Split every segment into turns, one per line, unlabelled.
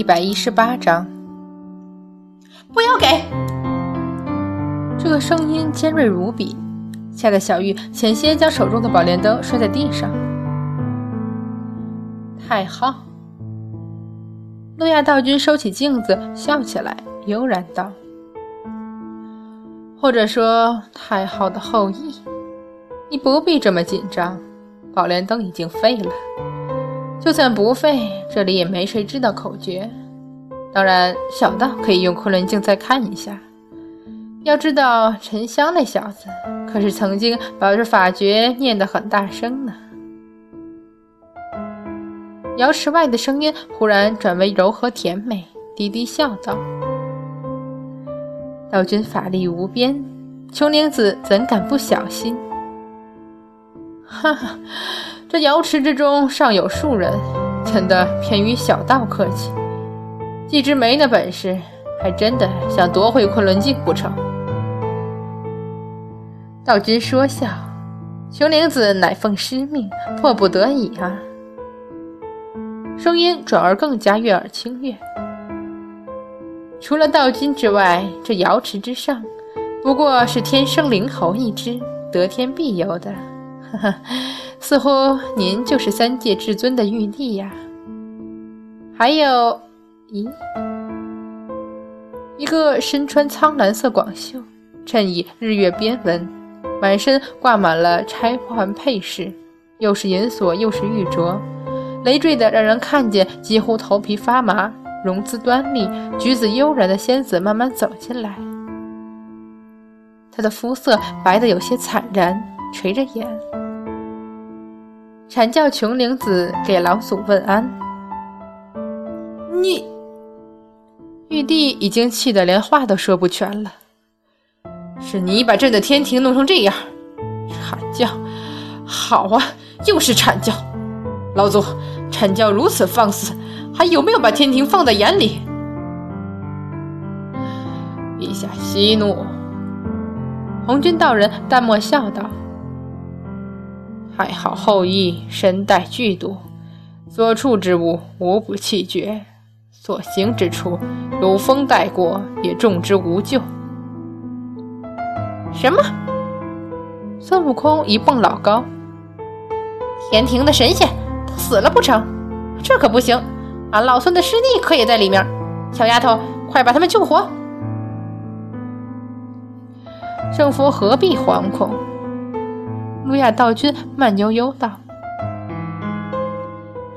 一百一十八章。
不要给！
这个声音尖锐无比，吓得小玉险些将手中的宝莲灯摔在地上。太昊，路亚道君收起镜子，笑起来，悠然道：“或者说，太昊的后裔，你不必这么紧张。宝莲灯已经废了。”就算不废，这里也没谁知道口诀。当然，小道可以用昆仑镜再看一下。要知道，沉香那小子可是曾经把这法诀念得很大声呢。瑶池外的声音忽然转为柔和甜美，低低笑道：“道君法力无边，琼灵子怎敢不小心？”哈哈。这瑶池之中尚有数人，怎的偏与小道客气？既知没那本事，还真的想夺回昆仑镜不成？道君说笑，琼灵子乃奉师命，迫不得已啊。声音转而更加悦耳清悦。除了道君之外，这瑶池之上，不过是天生灵猴一只，得天必有的。呵呵。似乎您就是三界至尊的玉帝呀？还有，咦，一个身穿苍蓝色广袖，衬以日月边纹，满身挂满了钗环配饰，又是银锁又是玉镯，累赘的让人看见几乎头皮发麻。容姿端丽、举止悠然的仙子慢慢走进来，她的肤色白得有些惨然，垂着眼。阐教琼灵子给老祖问安。
你，
玉帝已经气得连话都说不全了。
是你把朕的天庭弄成这样，阐教，好啊，又是阐教。老祖，阐教如此放肆，还有没有把天庭放在眼里？
陛下息怒。红军道人淡漠笑道。还好后羿身带剧毒，所处之物无不气绝，所行之处有风带过，也众之无救。
什么？孙悟空一蹦老高，天庭的神仙都死了不成？这可不行！俺老孙的师弟可也在里面。小丫头，快把他们救活！
圣佛何必惶恐？路亚道君慢悠悠道：“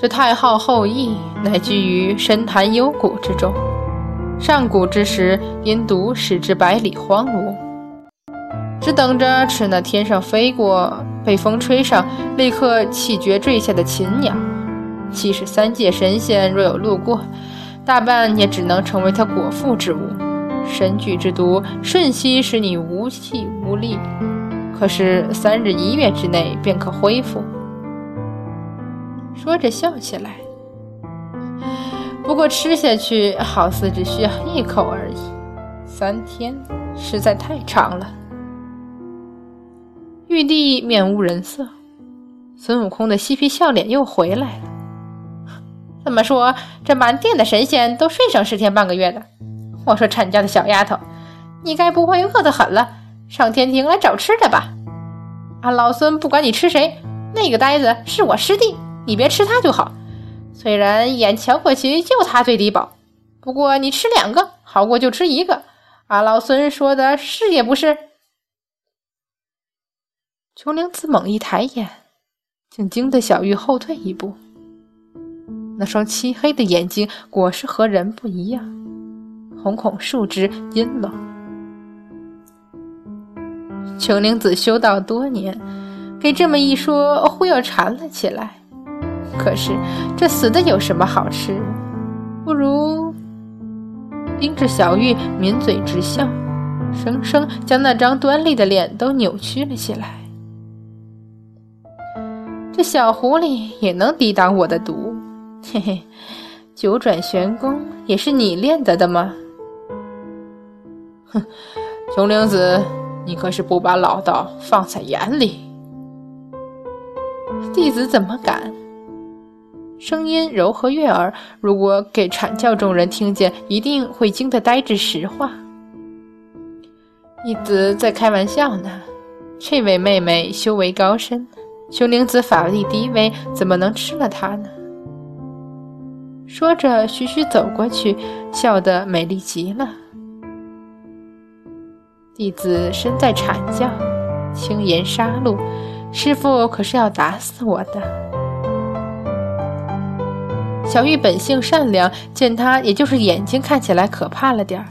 这太昊后裔乃居于深潭幽谷之中，上古之时因毒使之百里荒芜，只等着吃那天上飞过、被风吹上立刻气绝坠下的禽鸟。即使三界神仙若有路过，大半也只能成为他果腹之物。神具之毒，瞬息使你无气无力。”可是三日一月之内便可恢复。说着笑起来。不过吃下去好似只需要一口而已，三天实在太长了。玉帝面无人色，孙悟空的嬉皮笑脸又回来了。
怎么说，这满殿的神仙都睡上十天半个月的。我说阐家的小丫头，你该不会饿得很了？上天庭来找吃的吧，俺老孙不管你吃谁，那个呆子是我师弟，你别吃它就好。虽然眼瞧过去就它最低保，不过你吃两个好过就吃一个。俺老孙说的是也不是？
琼灵子猛一抬眼，竟惊得小玉后退一步。那双漆黑的眼睛果是和人不一样，瞳孔竖直阴冷。琼灵子修道多年，给这么一说，忽又馋了起来。可是这死的有什么好吃？不如盯着小玉抿嘴直笑，生生将那张端丽的脸都扭曲了起来。这小狐狸也能抵挡我的毒？嘿嘿，九转玄功也是你练得的吗？
哼，琼灵子。你可是不把老道放在眼里？
弟子怎么敢？声音柔和悦耳，如果给阐教众人听见，一定会惊得呆滞石化。义子在开玩笑呢，这位妹妹修为高深，熊灵子法力低微，怎么能吃了她呢？说着，徐徐走过去，笑得美丽极了。弟子身在阐教，轻言杀戮，师傅可是要打死我的。小玉本性善良，见他也就是眼睛看起来可怕了点儿，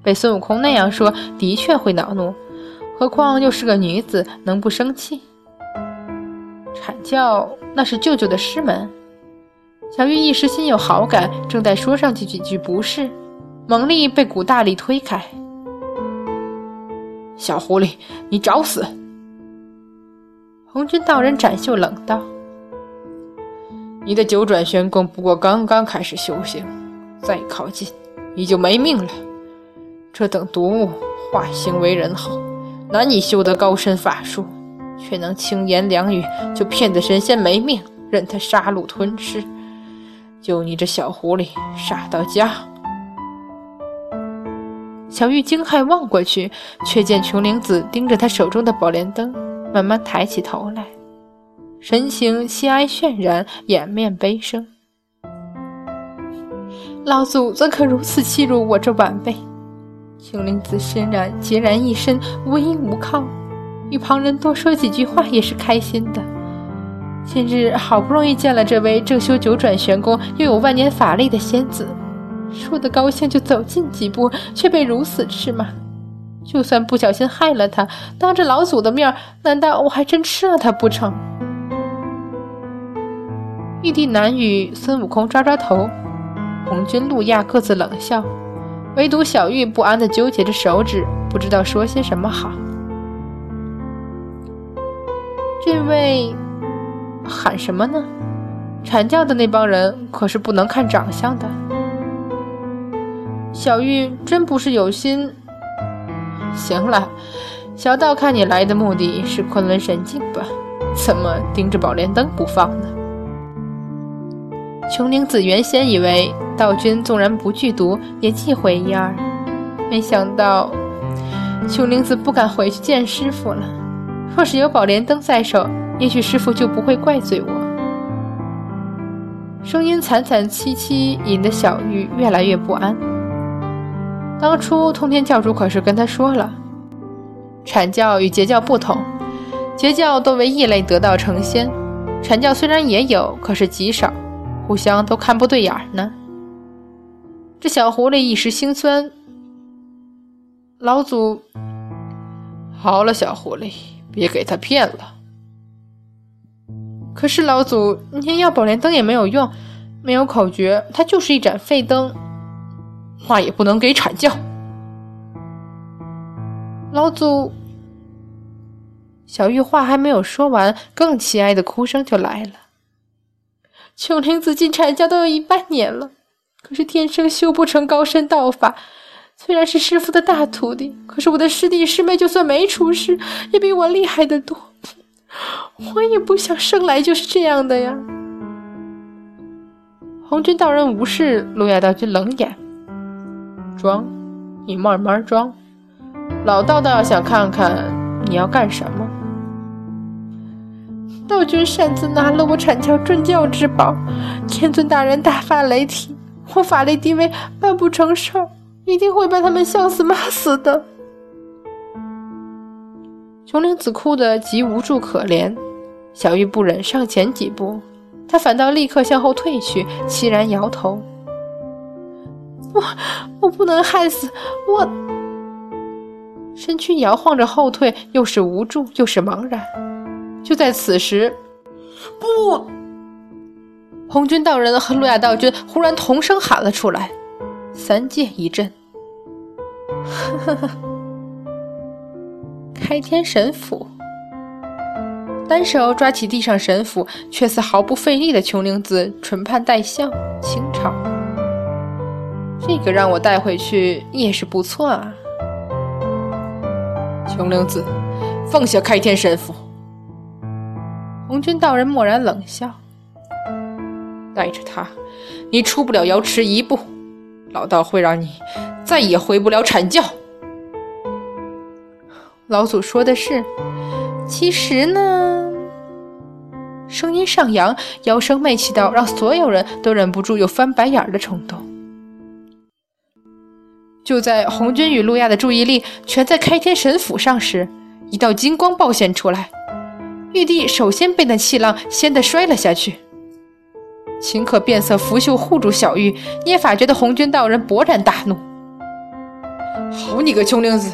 被孙悟空那样说，的确会恼怒。何况又是个女子，能不生气？阐教那是舅舅的师门，小玉一时心有好感，正在说上去几句不是，猛力被古大力推开。小狐狸，你找死！红军道人展袖冷道。你的九转玄功不过刚刚开始修行，再靠近你就没命了。这等毒物化形为人后，难以修得高深法术，却能轻言两语就骗得神仙没命，任他杀戮吞吃。就你这小狐狸，傻到家！小玉惊骇望过去，却见琼灵子盯着他手中的宝莲灯，慢慢抬起头来。神情凄哀渲染，掩面悲声。老祖怎可如此欺辱我这晚辈？青灵子身然孑然一身，无依无靠，与旁人多说几句话也是开心的。今日好不容易见了这位正修九转玄功又有万年法力的仙子，说的高兴就走近几步，却被如此斥骂。就算不小心害了他，当着老祖的面，难道我还真吃了他不成？玉帝南与，孙悟空抓抓头，红军、路亚各自冷笑，唯独小玉不安地纠结着手指，不知道说些什么好。这位喊什么呢？阐教的那帮人可是不能看长相的。小玉真不是有心。行了，小道看你来的目的是昆仑神境吧？怎么盯着宝莲灯不放呢？琼灵子原先以为道君纵然不剧毒，也忌讳一二，没想到琼灵子不敢回去见师傅了。若是有宝莲灯在手，也许师傅就不会怪罪我。声音惨惨戚戚，引得小玉越来越不安。当初通天教主可是跟他说了，阐教与截教不同，截教多为异类得道成仙，阐教虽然也有，可是极少。互相都看不对眼呢。这小狐狸一时心酸，老祖，好了，小狐狸，别给他骗了。可是老祖，您要宝莲灯也没有用，没有口诀，它就是一盏废灯，话也不能给阐教。老祖，小玉话还没有说完，更凄哀的哭声就来了。琼灵子进禅教都有一半年了，可是天生修不成高深道法。虽然是师傅的大徒弟，可是我的师弟师妹就算没出世，也比我厉害得多。我也不想生来就是这样的呀。红军道人无视，路亚道君冷眼：“装，你慢慢装。老道道想看看你要干什么。”道君擅自拿了我阐教镇教之宝，天尊大人大发雷霆，我法力低微，办不成事儿，一定会把他们笑死骂死的。琼灵子哭得极无助可怜，小玉不忍上前几步，她反倒立刻向后退去，凄然摇头：“我我不能害死我。”身躯摇晃着后退，又是无助又是茫然。就在此时，不！红军道人和路亚道君忽然同声喊了出来，三界一震。开天神斧，单手抓起地上神斧，却似毫不费力的琼灵子唇畔带笑，轻嘲：“这个让我带回去也是不错啊。”琼灵子，放下开天神斧。红军道人蓦然冷笑：“带着他，你出不了瑶池一步，老道会让你再也回不了阐教。
老祖说的是，其实呢，声音上扬，摇声媚气到让所有人都忍不住有翻白眼的冲动。就在红军与路亚的注意力全在开天神斧上时，一道金光暴现出来，玉帝首先被那气浪掀得摔了下去。秦可变色拂袖护住小玉，捏法诀的红军道人勃然大怒：“
好你个穷灵子，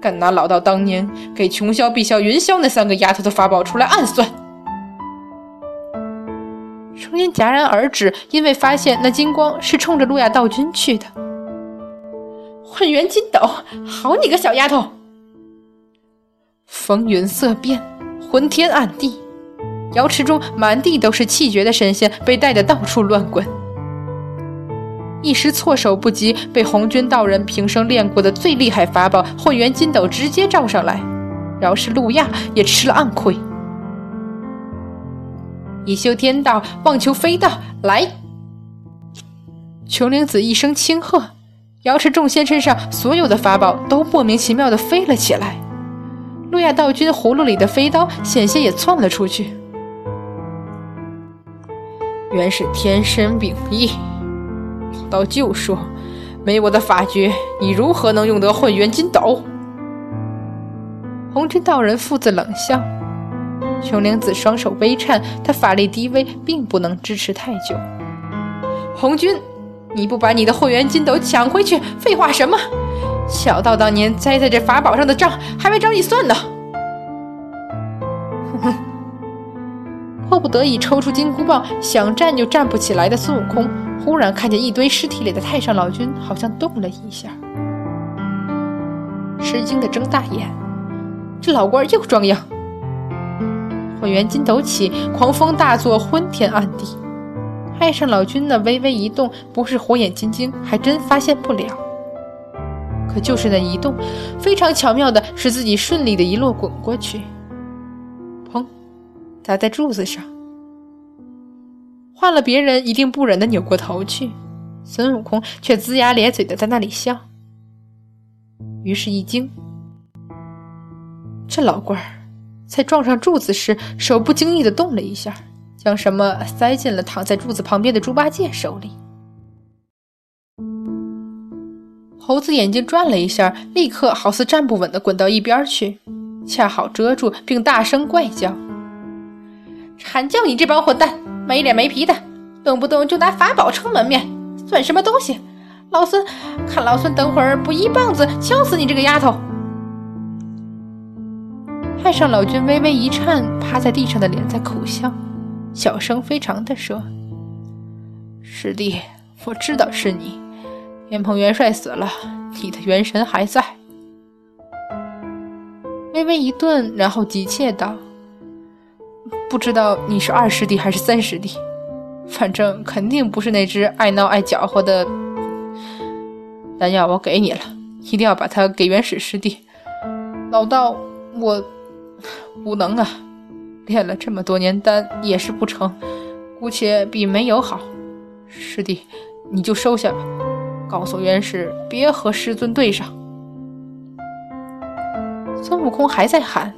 敢拿老道当年给琼霄、碧霄、云霄那三个丫头的法宝出来暗算！”
声音戛然而止，因为发现那金光是冲着路亚道君去的。混元金斗，好你个小丫头！风云色变，昏天暗地，瑶池中满地都是气绝的神仙，被带得到处乱滚。一时措手不及，被红军道人平生练过的最厉害法宝混元金斗直接罩上来，饶是路亚也吃了暗亏。以修天道，妄求飞道来！琼灵子一声轻喝。瑶池众仙身上所有的法宝都莫名其妙地飞了起来，路亚道君葫芦里的飞刀险些也窜了出去。
原是天生秉异，老道就说，没我的法诀，你如何能用得混元金斗？
红军道人父子冷笑，琼灵子双手微颤，他法力低微，并不能支持太久。红军。你不把你的混元金斗抢回去，废话什么？小道当年栽在这法宝上的账还没找你算呢！哼哼，迫不得已抽出金箍棒，想站就站不起来的孙悟空，忽然看见一堆尸体里的太上老君好像动了一下，吃惊的睁大眼，这老官又装样。混元金斗起，狂风大作，昏天暗地。太上老君那微微一动，不是火眼金睛，还真发现不了。可就是那一动，非常巧妙的使自己顺利的一落滚过去，砰，砸在柱子上。换了别人，一定不忍的扭过头去，孙悟空却龇牙咧嘴的在那里笑。于是，一惊，这老官儿在撞上柱子时，手不经意的动了一下。将什么塞进了躺在柱子旁边的猪八戒手里。猴子眼睛转了一下，立刻好似站不稳的滚到一边去，恰好遮住，并大声怪叫：“阐教你这帮混蛋，没脸没皮的，动不动就拿法宝撑门面，算什么东西？老孙看老孙等会儿不一棒子敲死你这个丫头！”太上老君微微一颤，趴在地上的脸在苦笑。小声非常的说：“师弟，我知道是你。天蓬元帅死了，你的元神还在。”微微一顿，然后急切道：“不知道你是二师弟还是三师弟，反正肯定不是那只爱闹爱搅和的。丹药我给你了，一定要把它给元始师弟。老道，我无能啊。”练了这么多年丹也是不成，姑且比没有好。师弟，你就收下吧，告诉元始别和师尊对上。孙悟空还在喊：“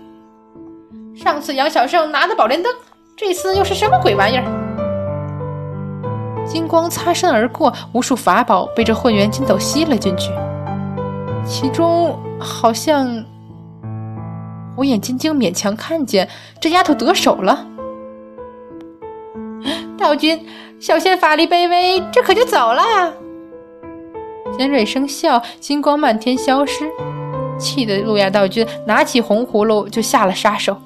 上次杨小胜拿的宝莲灯，这次又是什么鬼玩意儿？”金光擦身而过，无数法宝被这混元金斗吸了进去，其中好像……火眼金睛勉强看见这丫头得手了，道君，小仙法力卑微，这可就走了。尖锐声笑，金光漫天消失，气得路亚道君拿起红葫芦就下了杀手。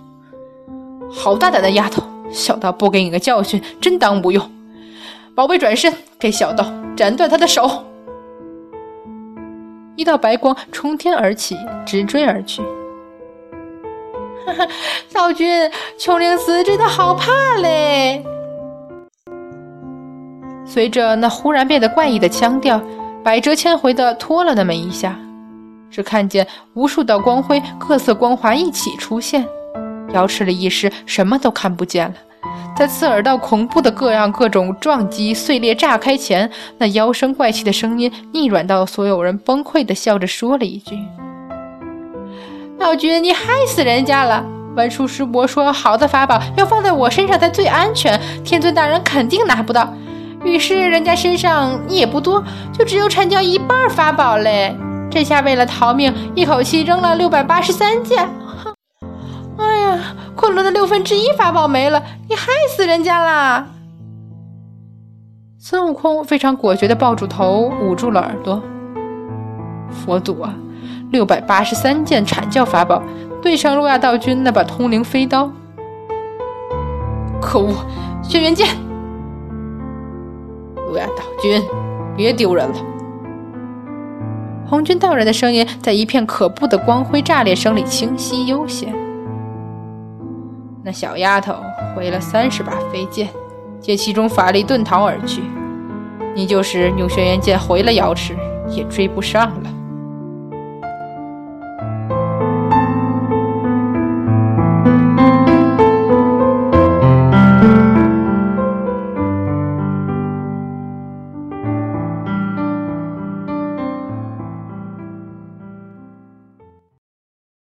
好大胆的丫头，小道不给你个教训，真当不用。宝贝转身，给小道斩断他的手。一道白光冲天而起，直追而去。道君，琼灵寺真的好怕嘞！随着那忽然变得怪异的腔调，百折千回的拖了那么一下，只看见无数道光辉，各色光华一起出现，瑶池里一时什么都看不见了，
在刺耳到恐怖的各样各种撞击碎裂炸开前，那妖声怪气的声音逆转到所有人崩溃的笑着说了一句：“
老君，你害死人家了！文殊师伯说，好的法宝要放在我身上才最安全，天尊大人肯定拿不到。于是人家身上也不多，就只有阐教一半法宝嘞。这下为了逃命，一口气扔了六百八十三件。”哎呀，昆仑的六分之一法宝没了，你害死人家啦！
孙悟空非常果决地抱住头，捂住了耳朵。佛祖啊，六百八十三件阐教法宝对上路亚道君那把通灵飞刀，可恶！轩辕剑，
路亚道君，别丢人了！
红军道人的声音在一片可怖的光辉炸裂声里清晰悠闲。那小丫头挥了三十把飞剑，借其中法力遁逃而去。你就是用轩辕剑回了瑶池，也追不上了。